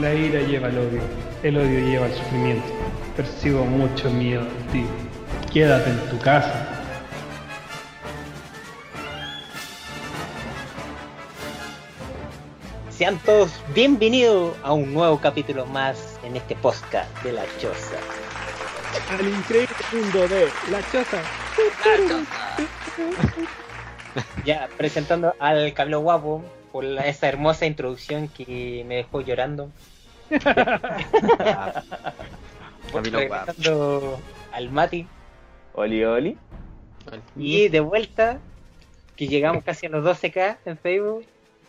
la ira lleva el odio, el odio lleva el sufrimiento. Percibo mucho miedo en ti. Quédate en tu casa. Sean todos bienvenidos a un nuevo capítulo más en este podcast de La Choza. Al increíble mundo de La Choza. Ya, presentando al Camilo Guapo por la- esa hermosa introducción que me dejó llorando. Camilo Guapo. Presentando al Mati. Oli, oli. Y de vuelta, que llegamos casi a los 12k en Facebook,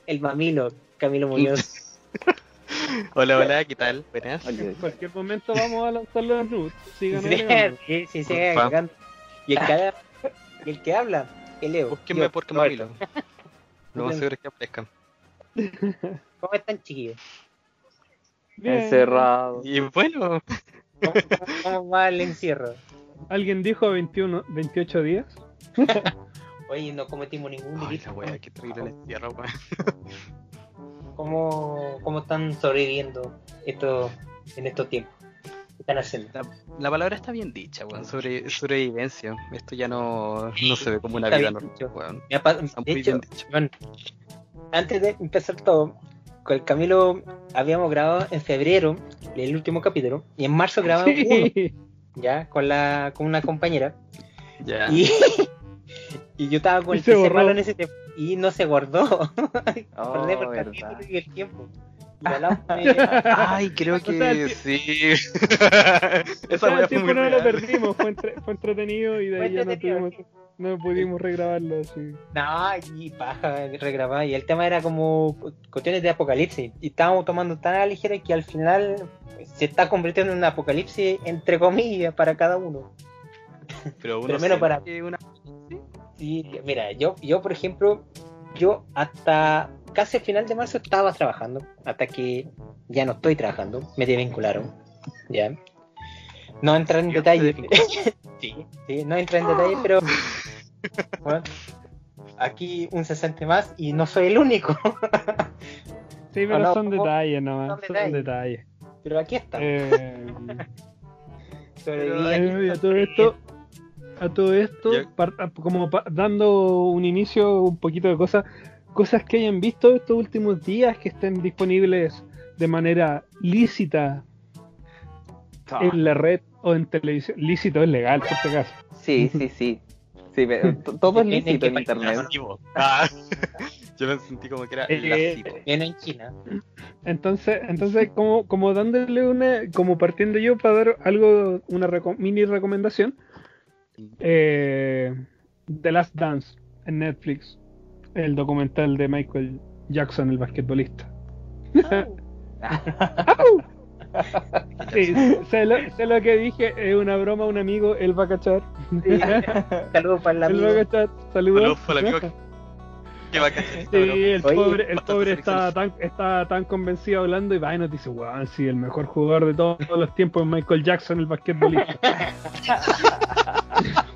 el Mamilo, Camilo Muñoz. Hola, hola, ¿qué tal? Buenas. En cualquier momento vamos a lanzarlo en root. Sigan Sí, sí, sí. Y el que, habla- y el que habla, el Leo. Búsquenme Yo, por Camilo. Roberto. Lo más seguro es que aparezcan. ¿Cómo están, chiquillos? Bien. Encerrado. Y bueno, ¿Cómo, cómo- va el encierro? ¿Alguien dijo 21, 28 días? Oye, no cometimos ningún ay, delito. la wea, qué terrible el encierro, weón. ¿Cómo, ¿Cómo están sobreviviendo esto, en estos tiempos? ¿Qué están haciendo? La, la palabra está bien dicha, weón. Sobre, sobrevivencia. Esto ya no, no se ve como una Está vida normal. Me ha de hecho, bueno, antes de empezar todo, con el Camilo habíamos grabado en febrero el último capítulo y en marzo grabamos uno, ya con la con una compañera Ya. y, y yo estaba con Y el se malo en ese tiempo y no se guardó. Oh, el tiempo. Y hablamos de- Ay, creo que O sea, sí. O Esa sea, wea el fue muy no lo perdimos, fue, entre- fue entretenido y de Fue ahí ya no, entretenido, tuvimos, no pudimos regrabarlo así. No, y paja, regrabar. Y el tema era como cuestiones de apocalipsis. Y estábamos tomando tan a la ligera que al final se está convirtiendo en un apocalipsis entre comillas para cada uno. Pero uno para- una- Sí, mira, yo, yo por ejemplo, yo hasta casi el final de marzo estaba trabajando, hasta que ya no estoy trabajando, me desvincularon, ya. No entrar en Dios detalle. sí, sí, no entrar en detalle, pero bueno, aquí un 60 más y no soy el único. Sí, pero no, son ¿cómo? detalles nomás, Son son detalles. detalles. pero aquí está. Eh, y a todo esto, a todo esto, como dando un inicio, un poquito de cosas, cosas que hayan visto estos últimos días que estén disponibles de manera lícita Ah. en la red o en televisión. Lícito es legal, por si acaso. Sí, sí, sí. Sí, pero todo es lícito en internet. Ah. Yo me sentí como que era Eh. Viene en China. Entonces, entonces como, como dándole una, como partiendo yo para dar algo, una reco- mini recomendación, eh, The Last Dance en Netflix, el documental de Michael Jackson, el basquetbolista. Sí, sé lo, sé lo que dije, es una broma, un amigo, él va a cachar. Saludos para el Él va a amigo. cachar, saludos. Saludos para el amigo que va a cachar Sí, el Oye, pobre, el pobre está tan, está tan convencido hablando y va y nos dice, weón, sí, el mejor jugador de todos los tiempos es Michael Jackson, el basquetbolista.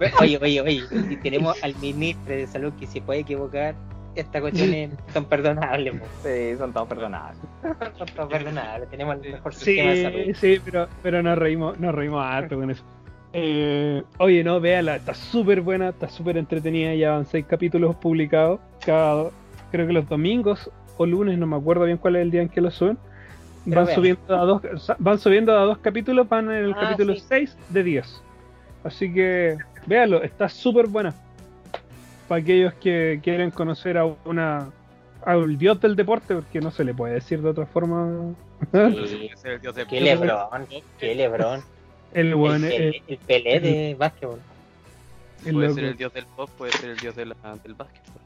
Oye, oye, oye, si tenemos al ministro de salud que se puede equivocar, estas cuestiones son perdonables, po. Sí, son todos perdonables. son todas perdonables, tenemos el mejor sistema de salud. sí, pero, pero nos reímos, nos reímos harto con eso. Eh, oye, no, véala, está súper buena, está súper entretenida, ya van seis capítulos publicados, cada, creo que los domingos o lunes, no me acuerdo bien cuál es el día en que lo suben. Pero Van vean. subiendo, a dos, van subiendo a dos capítulos, van en el Ah, capítulo sí. 6 de 10. Así que véalo, está súper buena. Para aquellos que quieren conocer a una al dios del deporte, porque no se le puede decir de otra forma. Sí Qué lebrón, qué lebrón. el El, el, el Pelé de básquetbol. Puede loco. ser el dios del pop, puede ser el dios de la- del básquetbol.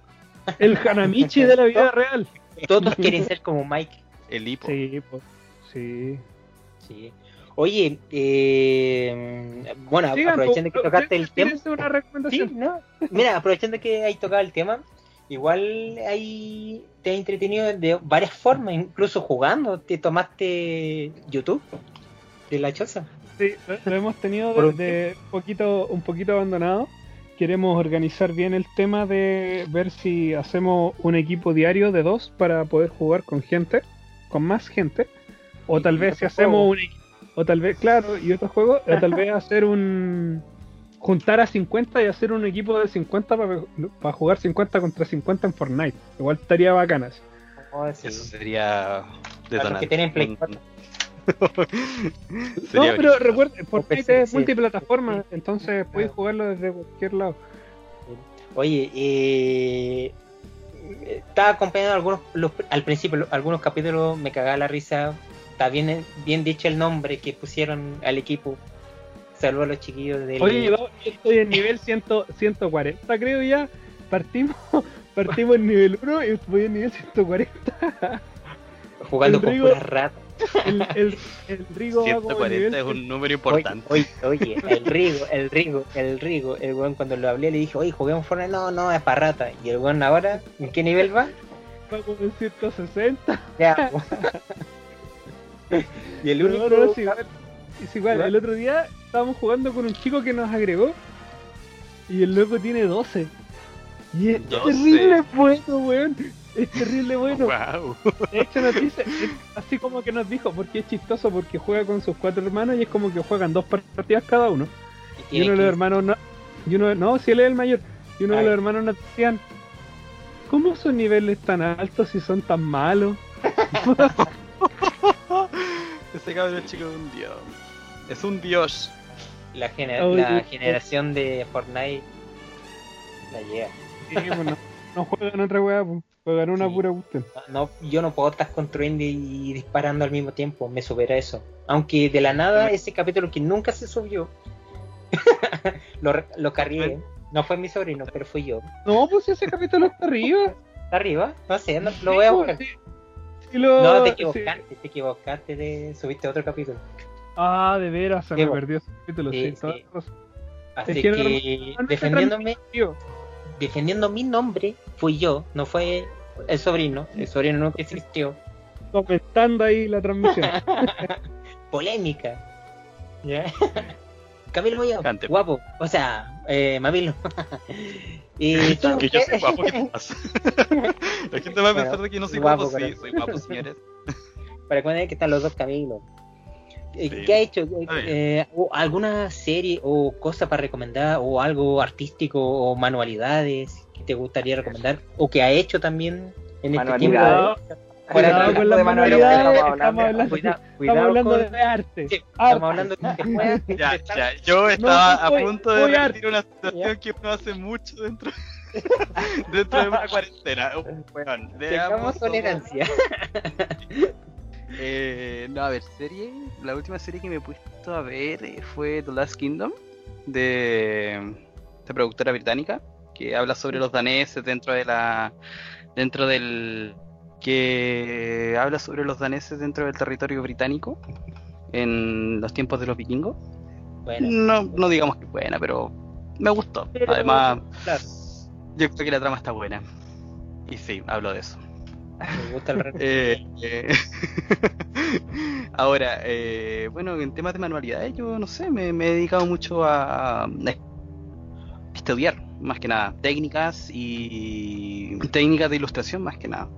El Hanamichi de la vida real. Todos quieren ser como Mike. El hipo. Sí, pues. Sí. Sí. Oye, eh, bueno, Sigan, aprovechando que tocaste el tema. una Sí, recomendación. no. Mira, aprovechando que hay tocado el tema, igual hay te has entretenido de varias formas, incluso jugando. Te tomaste YouTube de la choza. Sí, lo, lo hemos tenido Por de, un de poquito, un poquito abandonado. queremos organizar bien el tema de ver si hacemos un equipo diario de dos para poder jugar con gente, con más gente, o tal vez si hacemos un equi- o tal vez, claro, y otro juego, o tal vez hacer un juntar a 50 y hacer un equipo de 50 para jugar 50 contra 50 en Fortnite. Igual estaría bacanas. Oh, sí. Eso sería Para los que tienen Play Un- 4. No, pero recuerda, Fortnite PC, es sí. multiplataforma, entonces puedes jugarlo desde cualquier lado. Oye, eh, estaba acompañando algunos, los- al principio, algunos capítulos me cagaba la risa. Está bien, bien dicho el nombre que pusieron al equipo. Saludos a los chiquillos del. Oye, yo, estoy en nivel 100, 140, creo ya. Partimos, partimos en nivel 1 y voy en nivel 140. jugando el con Rigo- puras ratas. El, el, el Rigo va como en 140 nivel es un número Oye, importante. oye, oye, el Rigo, el Rigo, el Rigo, el weón cuando lo hablé le dije, oye, juguemos Fortnite, no, no, es para rata. Y el weón ahora, ¿en qué nivel va? va como en 160. Ya. y el Pero único. no, es igual. Es igual. ¿Verdad? El otro día estábamos jugando con un chico que nos agregó y el loco tiene 12. Y es 12. terrible bueno, weón. Es terrible bueno. Wow. De hecho, nos dice, así como que nos dijo, porque es chistoso, porque juega con sus cuatro hermanos y es como que juegan dos partidas cada uno. y Y uno de los hermanos no, y uno, no, si él es el mayor, y uno de los hermanos nos decían, ¿cómo sus niveles tan altos si son tan malos? Ese cabrón chico es un dios. Es un dios. 15. la, gener- la generación de Fortnite la llega. Sí, pues no, no juegan otra weá, pues, juegan una Sí. pura cuestión. No, yo no puedo estar construyendo y disparando al mismo tiempo, me supera eso. Aunque de la nada ese capítulo que nunca se subió, lo, lo cargué. No fue mi sobrino, pero fui yo. No, pues ese capítulo está arriba. ¿Está arriba? No sé, no- lo voy a Sí, buscar. pues, sí. Lo- No, te sí. equivocaste, te equivocaste de subiste otro capítulo. Ah, de veras, se me perdió ese capítulo, sí, Sí, sí. Así Es que no- defendiéndome, defendiendo mi nombre, fui yo, no fue el sobrino. El sobrino nunca existió. comentando ahí la transmisión. Polémica. ¿Ya? Camilo Cante. guapo. O sea, eh, Mamilo. y tú, Que yo soy ¿qué? guapo, ¿qué te pasa? La gente va a pensar de que no soy guapo, guapo. Sí, pero- soy guapo, señores. Para que vean que están los dos Camilos. Eh, Sí. ¿Qué ha hecho? Eh, o ¿Alguna serie o cosa para recomendar? ¿O algo artístico o manualidades que te gustaría recomendar? ¿O que ha hecho también en este tiempo? Cuidado de- con las manualidades, estamos estamos hablando, Cuidado, estamos hablando con- de arte. Sí, Arte. Estamos hablando de que puedas Ya, ya, yo estaba a punto de repetir una situación que uno hace mucho dentro, dentro de una cuarentena. Tengamos veamos tolerancia. Eh, no, a ver, serie. La última serie que me he puesto a ver eh, fue The Last Kingdom de, de productora británica que habla sobre los daneses dentro de la dentro del que habla sobre los daneses dentro del territorio británico en los tiempos de los vikingos. Bueno, No, no digamos que es buena, pero me gustó. Pero- Además, claro, yo creo que la trama está buena. Y sí, hablo de eso. me gusta el. Eh, eh, Ahora, eh, bueno, en temas de manualidades, yo no sé, me, me he dedicado mucho a, a estudiar, más que nada, técnicas y técnicas de ilustración, más que nada,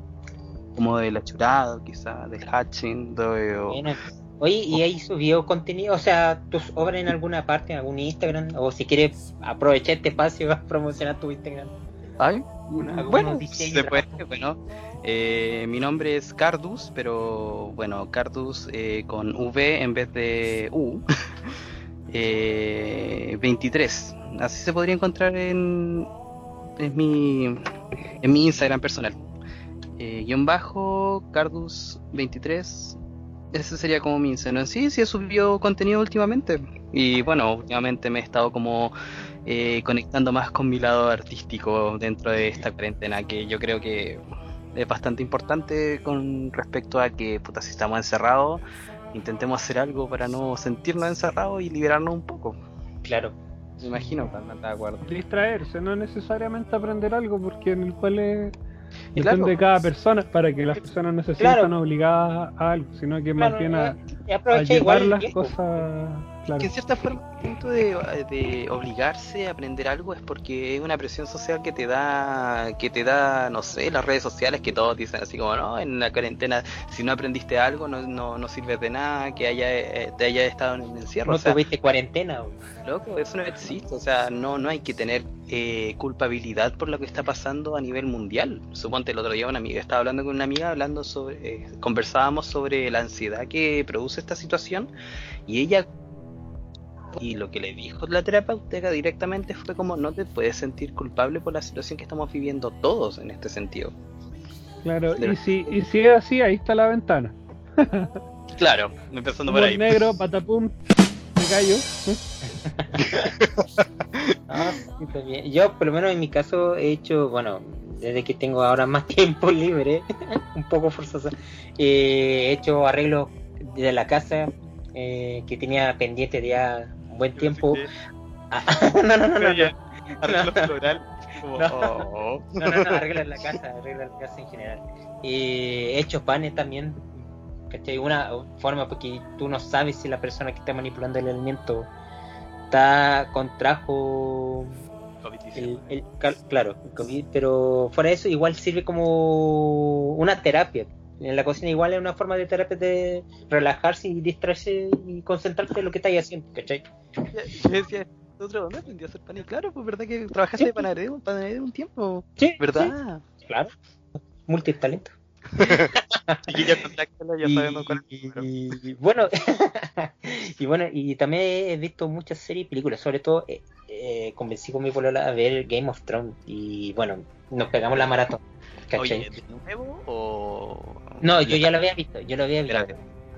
como del achurado, quizá, del hatching, de, o- Bueno, Oye, ¿y ahí subió contenido? O sea, tus obras en alguna parte, en algún Instagram? O si quieres aprovechar este espacio a promocionar tu Instagram. Ay, Algunos bueno, se puede, bueno. eh, mi nombre es Cardus, pero bueno, Cardus eh, con V en vez de U. Eh, 23. Así se podría encontrar en, en, mi, en mi Instagram personal. Eh, guion bajo, Cardus 23. Ese sería como mi Instagram. Sí, sí he subido contenido últimamente. Y bueno, últimamente me he estado como eh, conectando más con mi lado artístico dentro de esta cuarentena, que yo creo que es bastante importante con respecto a que, puta, si estamos encerrados, intentemos hacer algo para no sentirnos encerrados y liberarnos un poco. Claro. Me imagino. De acuerdo. Distraerse, no necesariamente aprender algo, porque en el cual es. Claro. de cada persona para que las personas no se Claro. sientan obligadas a algo, sino que más Claro, bien a, llevar igual las cosas. Claro. que en cierta forma el punto de, de obligarse a aprender algo es porque es una presión social que te da que te da no sé las redes sociales que todos dicen así como no en la cuarentena si no aprendiste algo no, no, no sirves de nada que haya eh, te haya estado en el encierro No o sea, tuviste cuarentena. loco eso no existe o sea no no hay que tener eh, culpabilidad por lo que está pasando a nivel mundial suponte el otro día una amiga estaba hablando con una amiga hablando sobre eh, conversábamos sobre la ansiedad que produce esta situación y ella y lo que le dijo la terapeuta directamente fue como no te puedes sentir culpable por la situación que estamos viviendo todos en este sentido. Claro, y si, y si es así, ahí está la ventana. Claro, empezando por ahí. negro, patapum, me callo. Ah, bien. Yo, por lo menos en mi caso, he hecho, bueno, desde que tengo ahora más tiempo libre, un poco forzoso, eh, he hecho arreglos de la casa eh, que tenía pendiente de ya buen tiempo. Ah, no, no, no, no, no. Arreglo floral. Como, No. oh. No, no, no, arregla la casa, arregla la casa en general. Eh, he hecho panes también, ¿cachai? Una forma porque tú no sabes si la persona que está manipulando el alimento está contrajo el, claro, el COVID, pero fuera de eso igual sirve como una terapia. En la cocina igual es una forma de terapia de relajarse y distraerse y concentrarse en lo que estáis haciendo, ¿cachai? Yo decía, otro, ¿dónde aprendí a hacer pan? Y claro, pues verdad que trabajaste de panadero, panadero un tiempo, Sí, ¿verdad? sí, claro. Multitalento. Y ya ya y, sabemos cuál es el y- bueno y bueno y también he visto muchas series y películas sobre todo eh, eh, convencí con mi polola a ver Game of Thrones y bueno nos pegamos la maratón ¿cachai? Oye, ¿de nuevo o...? no yo ya lo había visto yo lo había visto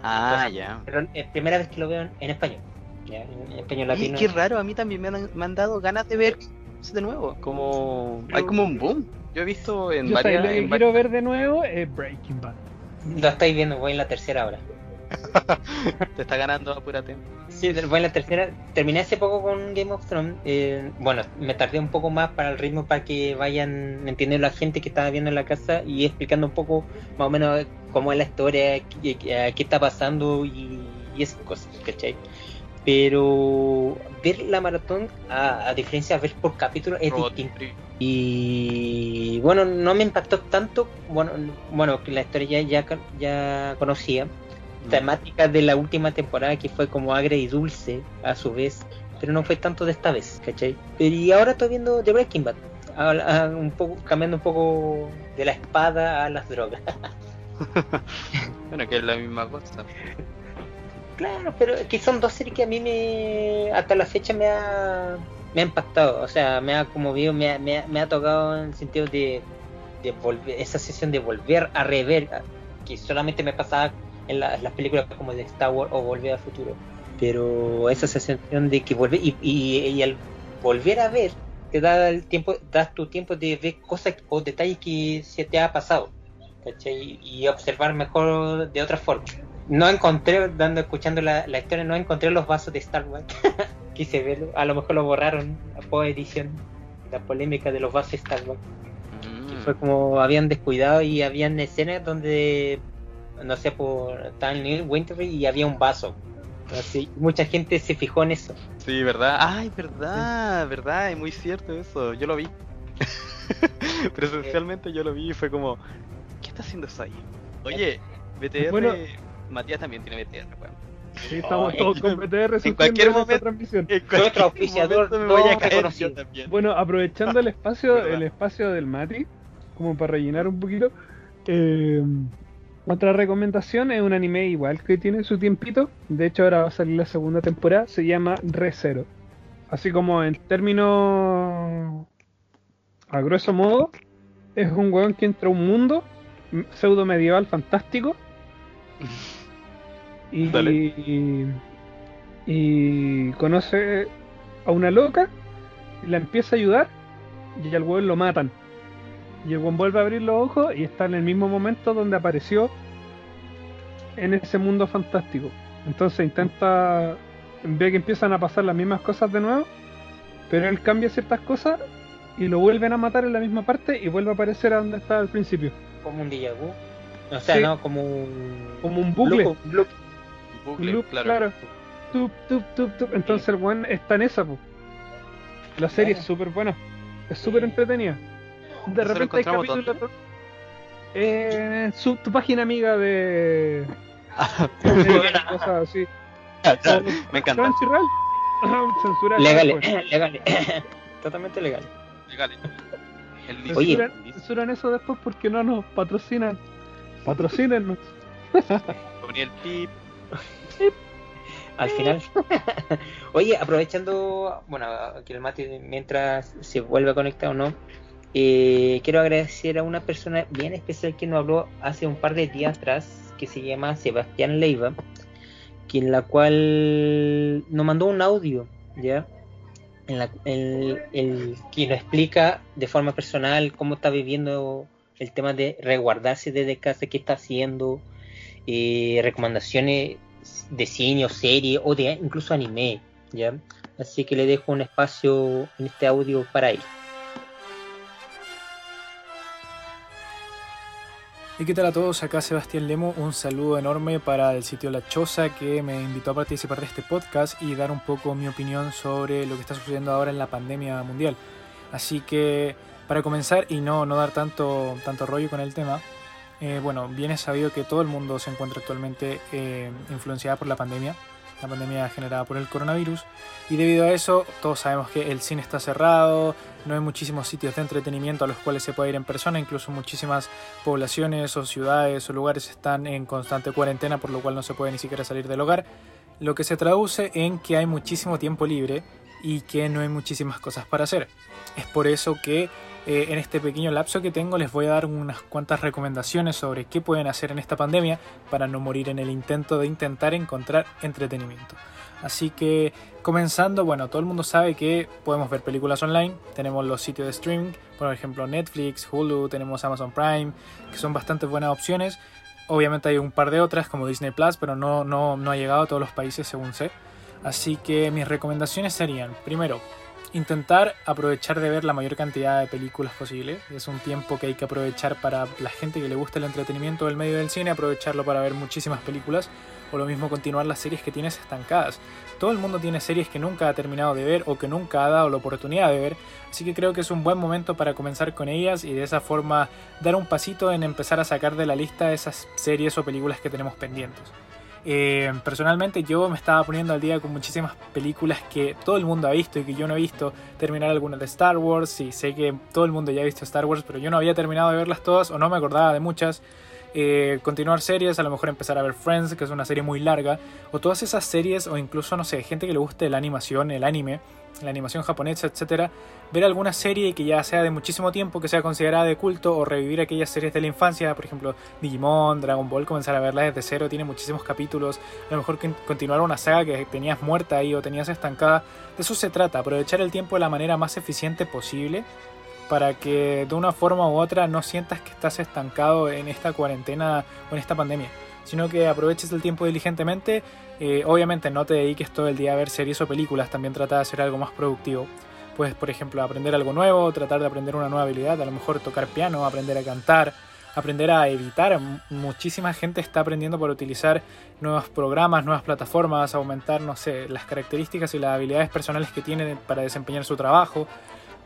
Ah, ya. pero es primera vez que lo veo en, en español ¿ya? en español latino qué raro, a mí también me han, me han dado ganas de ver de nuevo. Como... Hay como un boom. Yo he visto en Yo sé, varias... lo que en quiero ver de nuevo es Breaking Bad. lo estáis viendo voy en la tercera hora Te está ganando, apúrate. Sí, en la tercera. Terminé hace poco con Game of Thrones. eh, bueno, me tardé un poco más para el ritmo para que vayan entendiendo la gente que estaba viendo en la casa y explicando un poco más o menos cómo es la historia, qué, qué- está pasando y, y esas cosas, ¿cachai? Pero ver la maratón, a, a diferencia de ver por capítulo, es Robot distinto. Y bueno, no me impactó tanto. Bueno, bueno que la historia ya, ya, ya conocía temática de la última temporada que fue como agria y dulce a su vez, pero no fue tanto de esta vez, ¿cachai? Pero y ahora estoy viendo The Breaking Bad, a- a- un poco, cambiando un poco de la espada a las drogas. Bueno, que es la misma cosa. claro, pero que son dos series que a mí me, hasta la fecha me ha, me ha impactado, o sea, me ha conmovido, me ha, me ha, me ha tocado en el sentido de, de volver, esa sesión de volver a rever, que solamente me pasaba en, la- en las películas como de Star Wars o Volver al Futuro. Pero esa sensación de que volver y, y, y al volver a ver te da el tiempo, das tu tiempo de ver cosas o detalles que se te ha pasado, ¿cachai? Y observar mejor de otra forma. No encontré, dando, escuchando la, la historia, no encontré los vasos de Star Wars. Quise verlo, a lo mejor lo borraron a post edición, la polémica de los vasos de Star Wars que Mm. fue como habían descuidado y habían escenas donde no sé por estaban en Winterfell y había un vaso así mucha gente se fijó en eso Sí, ¿verdad? Ay, verdad, verdad, es muy cierto eso, yo lo vi. Presencialmente yo lo vi y fue como, ¿qué está haciendo eso ahí? Oye, BTR, Bueno. Matías también tiene BTR, weón. Sí, estamos Oh, todos con BTR en cualquier momento- transmisión. En cualquier momento me voy a caer yo también. Bueno, aprovechando el espacio, el espacio del Mati, como para rellenar un poquito, eh, otra recomendación es un anime igual que tiene su tiempito. De hecho, ahora va a salir la segunda temporada. Se llama ReZero. Así como en términos a grueso modo, es un weón que entra a un mundo pseudo medieval fantástico. Y, Dale. y, y conoce a una loca la empieza a ayudar y al weón lo matan. Y el weón vuelve a abrir los ojos y está en el mismo momento donde apareció en ese mundo fantástico. Entonces intenta, ve que empiezan a pasar las mismas cosas de nuevo, pero él cambia ciertas cosas y lo vuelven a matar en la misma parte y vuelve a aparecer a donde estaba al principio. como un déjà vu o sea Sí. no como un Como un bucle. loop, un loop. Bucle, Loop, claro. claro. tup, tup, tup, tup. Entonces el buen está en esa, po. La serie es súper buena. Es súper entretenida. De ¿Eso lo repente hay encontramos capítulos. Eh, su, tu página amiga de. Ah, cosas así. Me encanta. Crunchyroll. Censurar. Legal, después. legal. Totalmente legal. Legal. El Oye. Censuran, censuran eso después porque no nos patrocinan. Patrocínenos. ponía el pip. Al final. Oye, aprovechando, bueno, que el Mati mientras se vuelve a conectar o no, eh, quiero agradecer a una persona bien especial que nos habló hace un par de días atrás, que se llama Sebastián Leiva, quien la cual nos mandó un audio, ¿ya? En la, el, el- que nos explica de forma personal cómo está viviendo el tema de resguardarse desde casa, qué está haciendo, eh, recomendaciones de cine o serie o de incluso anime, ¿ya? Así que le dejo un espacio en este audio para él. ¿Y qué tal a todos? Acá Sebastián Lemo, un saludo enorme para el sitio La Choza que me invitó a participar de este podcast y dar un poco mi opinión sobre lo que está sucediendo ahora en la pandemia mundial. Así que para comenzar y no, no dar tanto, tanto rollo con el tema, eh, bueno, bien es sabido que todo el mundo se encuentra actualmente eh, influenciada por la pandemia, la pandemia generada por el coronavirus, y debido a eso todos sabemos que el cine está cerrado, no hay muchísimos sitios de entretenimiento a los cuales se puede ir en persona, incluso muchísimas poblaciones o ciudades o lugares están en constante cuarentena, por lo cual no se puede ni siquiera salir del hogar, lo que se traduce en que hay muchísimo tiempo libre y que no hay muchísimas cosas para hacer. Es por eso que eh, en este pequeño lapso que tengo les voy a dar unas cuantas recomendaciones sobre qué pueden hacer en esta pandemia para no morir en el intento de intentar encontrar entretenimiento. Así que comenzando, bueno, todo el mundo sabe que podemos ver películas online, tenemos los sitios de streaming, por ejemplo Netflix, Hulu, tenemos Amazon Prime, que son bastante buenas opciones. Obviamente hay un par de otras como Disney Plus, pero no, no, no ha llegado a todos los países según sé. Así que mis recomendaciones serían, primero, intentar aprovechar de ver la mayor cantidad de películas posible. Es un tiempo que hay que aprovechar para la gente que le gusta el entretenimiento del medio del cine, aprovecharlo para ver muchísimas películas o lo mismo continuar las series que tienes estancadas. Todo el mundo tiene series que nunca ha terminado de ver o que nunca ha dado la oportunidad de ver, así que creo que es un buen momento para comenzar con ellas y de esa forma dar un pasito en empezar a sacar de la lista esas series o películas que tenemos pendientes. Eh, personalmente yo me estaba poniendo al día con muchísimas películas que todo el mundo ha visto y que yo no he visto. Terminar algunas de Star Wars, y sé que todo el mundo ya ha visto Star Wars, pero yo no había terminado de verlas todas o no me acordaba de muchas. Eh, continuar series, a lo mejor empezar a ver Friends, que es una serie muy larga, o todas esas series, o incluso, no sé, gente que le guste la animación, el anime, la animación japonesa, etcétera, ver alguna serie que ya sea de muchísimo tiempo, que sea considerada de culto, o revivir aquellas series de la infancia, por ejemplo, Digimon, Dragon Ball, comenzar a verla desde cero, tiene muchísimos capítulos, a lo mejor continuar una saga que tenías muerta ahí o tenías estancada, de eso se trata, aprovechar el tiempo de la manera más eficiente posible para que de una forma u otra no sientas que estás estancado en esta cuarentena o en esta pandemia, sino que aproveches el tiempo diligentemente. Eh, obviamente no te dediques todo el día a ver series o películas, también trata de hacer algo más productivo. Puedes, por ejemplo, aprender algo nuevo, tratar de aprender una nueva habilidad, a lo mejor tocar piano, aprender a cantar, aprender a editar. Muchísima gente está aprendiendo por utilizar nuevos programas, nuevas plataformas, aumentar, no sé, las características y las habilidades personales que tienen para desempeñar su trabajo.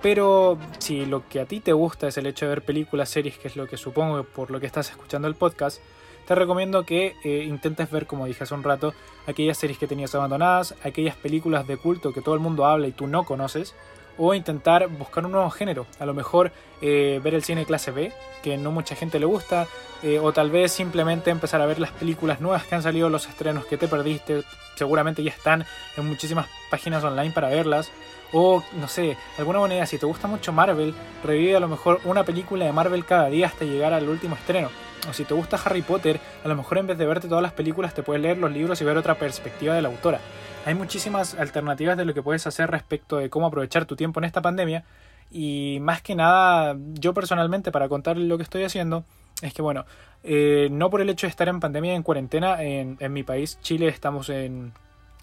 Pero si lo que a ti te gusta es el hecho de ver películas, series, que es lo que supongo por lo que estás escuchando el podcast, te recomiendo que eh, intentes ver, como dije hace un rato, aquellas series que tenías abandonadas, aquellas películas de culto que todo el mundo habla y tú no conoces, o intentar buscar un nuevo género. A lo mejor eh, ver el cine clase B, que no mucha gente le gusta, eh, o tal vez simplemente empezar a ver las películas nuevas que han salido, los estrenos que te perdiste, seguramente ya están en muchísimas páginas online para verlas. O, no sé, alguna manera, si te gusta mucho Marvel, revive a lo mejor una película de Marvel cada día hasta llegar al último estreno. O si te gusta Harry Potter, a lo mejor en vez de verte todas las películas te puedes leer los libros y ver otra perspectiva de la autora. Hay muchísimas alternativas de lo que puedes hacer respecto de cómo aprovechar tu tiempo en esta pandemia. Y más que nada, yo personalmente, para contarles lo que estoy haciendo, es que bueno, eh, no por el hecho de estar en pandemia, en cuarentena, en, en mi país, Chile, estamos en,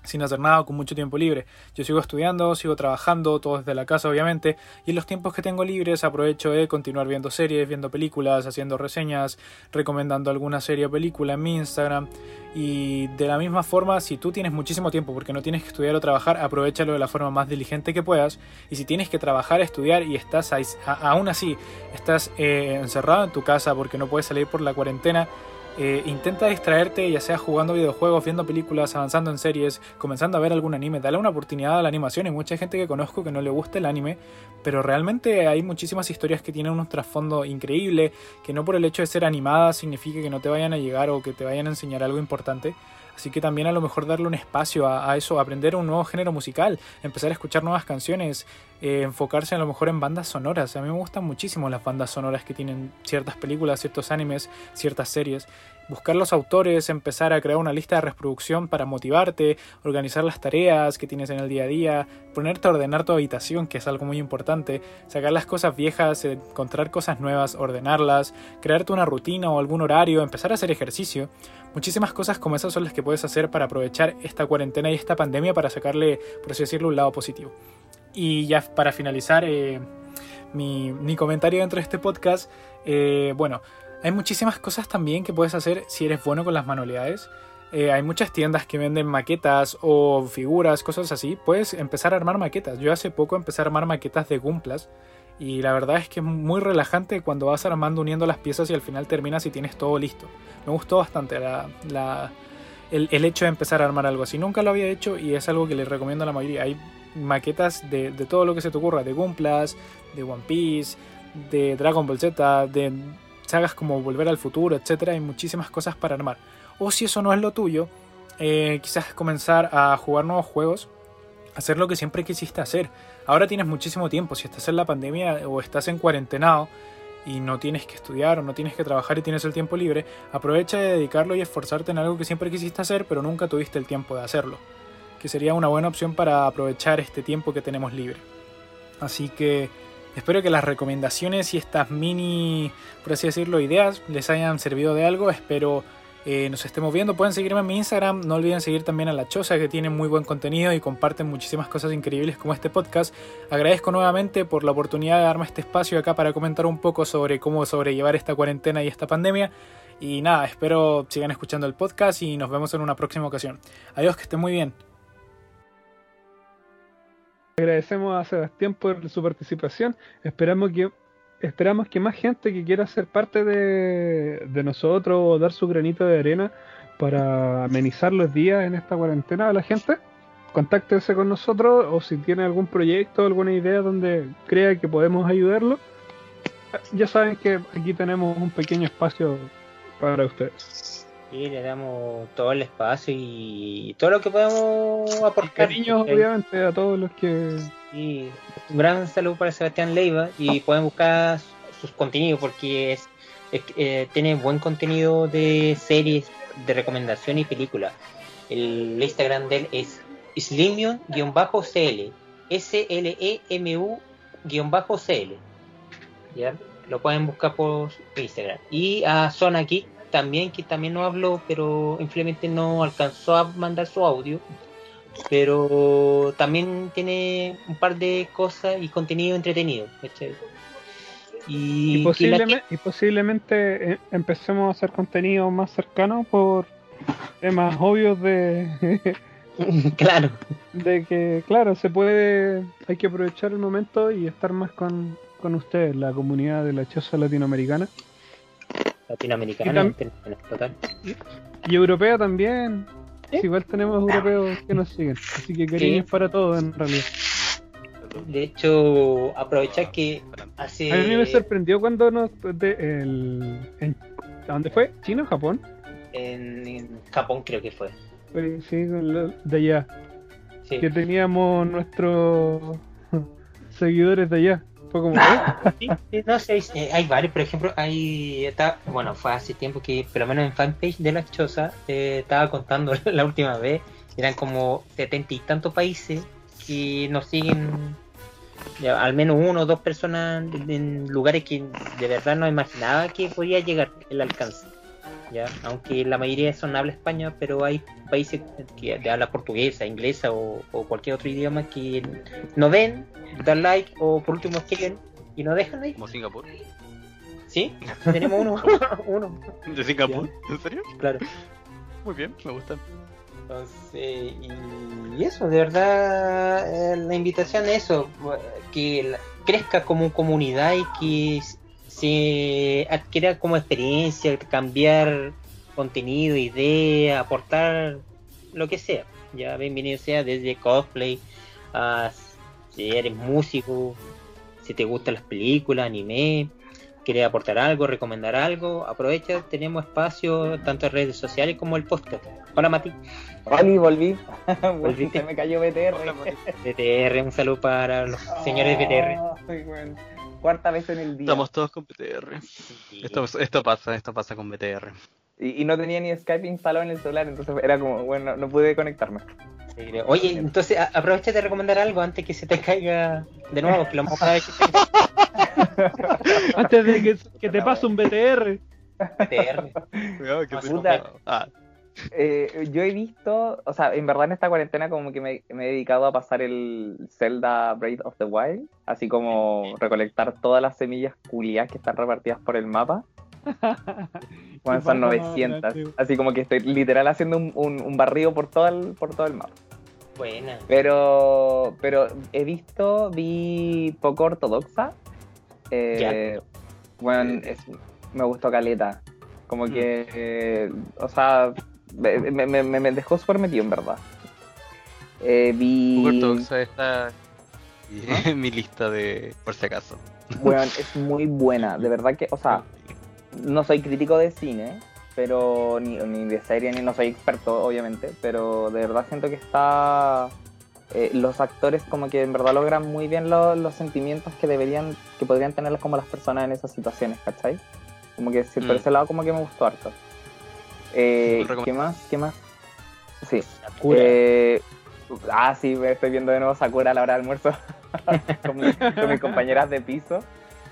sin hacer nada, con mucho tiempo libre. Yo sigo estudiando, sigo trabajando, todo desde la casa obviamente, y en los tiempos que tengo libres aprovecho de continuar viendo series, viendo películas, haciendo reseñas, recomendando alguna serie o película en mi Instagram. Y de la misma forma, si tú tienes muchísimo tiempo porque no tienes que estudiar o trabajar, aprovechalo de la forma más diligente que puedas. Y si tienes que trabajar, estudiar y estás aún así, estás eh, encerrado en tu casa porque no puedes salir por la cuarentena, eh, intenta distraerte, ya sea jugando videojuegos, viendo películas, avanzando en series, comenzando a ver algún anime. Dale una oportunidad a la animación. Hay mucha gente que conozco que no le gusta el anime, pero realmente hay muchísimas historias que tienen un trasfondo increíble, que no por el hecho de ser animadas significa que no te vayan a llegar o que te vayan a enseñar algo importante. Así que también a lo mejor darle un espacio a, a eso, aprender un nuevo género musical, empezar a escuchar nuevas canciones, eh, enfocarse a lo mejor en bandas sonoras. A mí me gustan muchísimo las bandas sonoras que tienen ciertas películas, ciertos animes, ciertas series. Buscar los autores, empezar a crear una lista de reproducción para motivarte, organizar las tareas que tienes en el día a día, ponerte a ordenar tu habitación, que es algo muy importante, sacar las cosas viejas, encontrar cosas nuevas, ordenarlas, crearte una rutina o algún horario, empezar a hacer ejercicio. Muchísimas cosas como esas son las que puedes hacer para aprovechar esta cuarentena y esta pandemia para sacarle, por así decirlo, un lado positivo. Y ya para finalizar eh, mi, mi, comentario dentro de este podcast, eh, bueno, hay muchísimas cosas también que puedes hacer si eres bueno con las manualidades. Eh, hay muchas tiendas que venden maquetas o figuras, cosas así. Puedes empezar a armar maquetas. Yo hace poco empecé a armar maquetas de Gumplas. Y la verdad es que es muy relajante cuando vas armando, uniendo las piezas y al final terminas y tienes todo listo. Me gustó bastante la, el, el, hecho de empezar a armar algo así. Nunca lo había hecho y es algo que les recomiendo a la mayoría. Hay maquetas de, de todo lo que se te ocurra, de Gumplas, de One Piece, de Dragon Ball Z, de sagas como Volver al Futuro, etc. Hay muchísimas cosas para armar. O si eso no es lo tuyo, eh, quizás comenzar a jugar nuevos juegos, hacer lo que siempre quisiste hacer. Ahora tienes muchísimo tiempo, si estás en la pandemia o estás en cuarentenado y no tienes que estudiar o no tienes que trabajar y tienes el tiempo libre, aprovecha de dedicarlo y esforzarte en algo que siempre quisiste hacer pero nunca tuviste el tiempo de hacerlo, que sería una buena opción para aprovechar este tiempo que tenemos libre. Así que espero que las recomendaciones y estas mini, por así decirlo, ideas les hayan servido de algo, espero eh, nos estemos viendo. Pueden seguirme en mi Instagram. No olviden seguir también a La Choza, que tiene muy buen contenido y comparten muchísimas cosas increíbles como este podcast. Agradezco nuevamente por la oportunidad de darme este espacio acá para comentar un poco sobre cómo sobrellevar esta cuarentena y esta pandemia. Y nada, espero sigan escuchando el podcast y nos vemos en una próxima ocasión. Adiós, que estén muy bien. Agradecemos a Sebastián por su participación. Esperamos que esperamos que más gente que quiera ser parte de, de, nosotros o dar su granito de arena para amenizar los días en esta cuarentena a la gente, contáctese con nosotros o si tiene algún proyecto, alguna idea donde crea que podemos ayudarlo, ya saben que aquí tenemos un pequeño espacio para ustedes. Y le damos todo el espacio y todo lo que podemos aportar. Cariños, obviamente, a todos los que y un gran saludo para Sebastián Leiva y pueden buscar sus contenidos porque es, es eh, tiene buen contenido de series, de recomendación y películas. El Instagram de él es slimion-cl S-L-E-M-U-cl ¿Ya? Lo pueden buscar por Instagram. Y a Zona Geek también, que también no habló, pero simplemente no alcanzó a mandar su audio. Pero también tiene un par de cosas y contenido entretenido. Y, y, posiblemente, y posiblemente eh, empecemos a hacer contenido más cercano por temas obvios de claro. de que claro se puede hay que aprovechar el momento y estar más con, con ustedes la comunidad de la choza latinoamericana latinoamericana y, total. y, europea también ¿Sí? igual tenemos europeos que nos siguen. Así que cariños para todos en realidad. De hecho, aprovechar que hace. A mí me sorprendió cuando nos. De, el, en, ¿A dónde fue? ¿China o Japón? En, en Japón creo que fue. Sí, de allá. Sí. Que teníamos nuestros seguidores de allá. Fue como. sí, no sé, hay, hay, varios, por ejemplo, hay. Está, bueno, fue hace tiempo que, por lo menos en fanpage de la Choza, eh, estaba contando la última vez, eran como setenta y tantos países que nos siguen, ya, al menos uno o dos personas en lugares que de verdad no imaginaba que podía llegar el alcance. Ya, aunque la mayoría son habla española, pero hay países que de habla portuguesa, inglesa o, o cualquier otro idioma que no ven, dan like o por último escriben y no dejan ahí. Como Singapur. ¿Sí? Tenemos uno, uno, ¿De Singapur? ¿En serio? claro. Muy bien, me gusta. Entonces, y eso, de verdad, eh, la invitación es eso, que crezca como comunidad y que se adquiera como experiencia, cambiar contenido, idea, aportar lo que sea. Ya bienvenido sea desde cosplay a si eres músico, si te gustan las películas, anime, quieres aportar algo, recomendar algo, aprovecha, tenemos espacio tanto en redes sociales como el podcast. Hola Mati. Oli, volví. Volviste. Se me cayó BTR. BTR, un saludo para los señores de BTR. Ay. Cuarta vez en el día. Estamos todos con BTR. Esto, esto pasa, esto pasa con BTR. Y, y no tenía ni Skype instalado en el celular, entonces era como, bueno, no pude conectarme. Sí. Oye, entonces a- aprovecha de recomendar algo antes que se te caiga de nuevo, que lo vez que Antes de que, que te pase un BTR. BTR. Cuidado que Ah, Eh, yo he visto, o sea, en verdad en esta cuarentena como que me, me he dedicado a pasar el Zelda Breath of the Wild, así como recolectar todas las semillas culiadas que están repartidas por el mapa. Bueno, son Qué 900, bacán, tío. así como que estoy literal haciendo un, un, un barrido por todo el, por todo el mapa. Buena. Pero, pero he visto, vi poco ortodoxa. Eh, bueno, es- me gustó Caleta. Como que, eh, o sea, me, me- me- dejó súper metido en verdad. Eh, vi. Está en mi lista de por si acaso. Bueno, es muy buena. De verdad que, o sea, no soy crítico de cine, pero ni, ni de serie, ni no soy experto, obviamente, pero de verdad siento que está... eh, los actores como que en verdad logran muy bien lo- los sentimientos que deberían, que podrían tener como las personas en esas situaciones, ¿cachai? Como que sí, por Mm. ese lado como que me gustó harto. Eh, ¿Qué más? ¿Qué más? Sí. Sakura. Eh, ah, sí, me estoy viendo de nuevo Sakura a la hora de almuerzo con, mi- con mis compañeras de piso.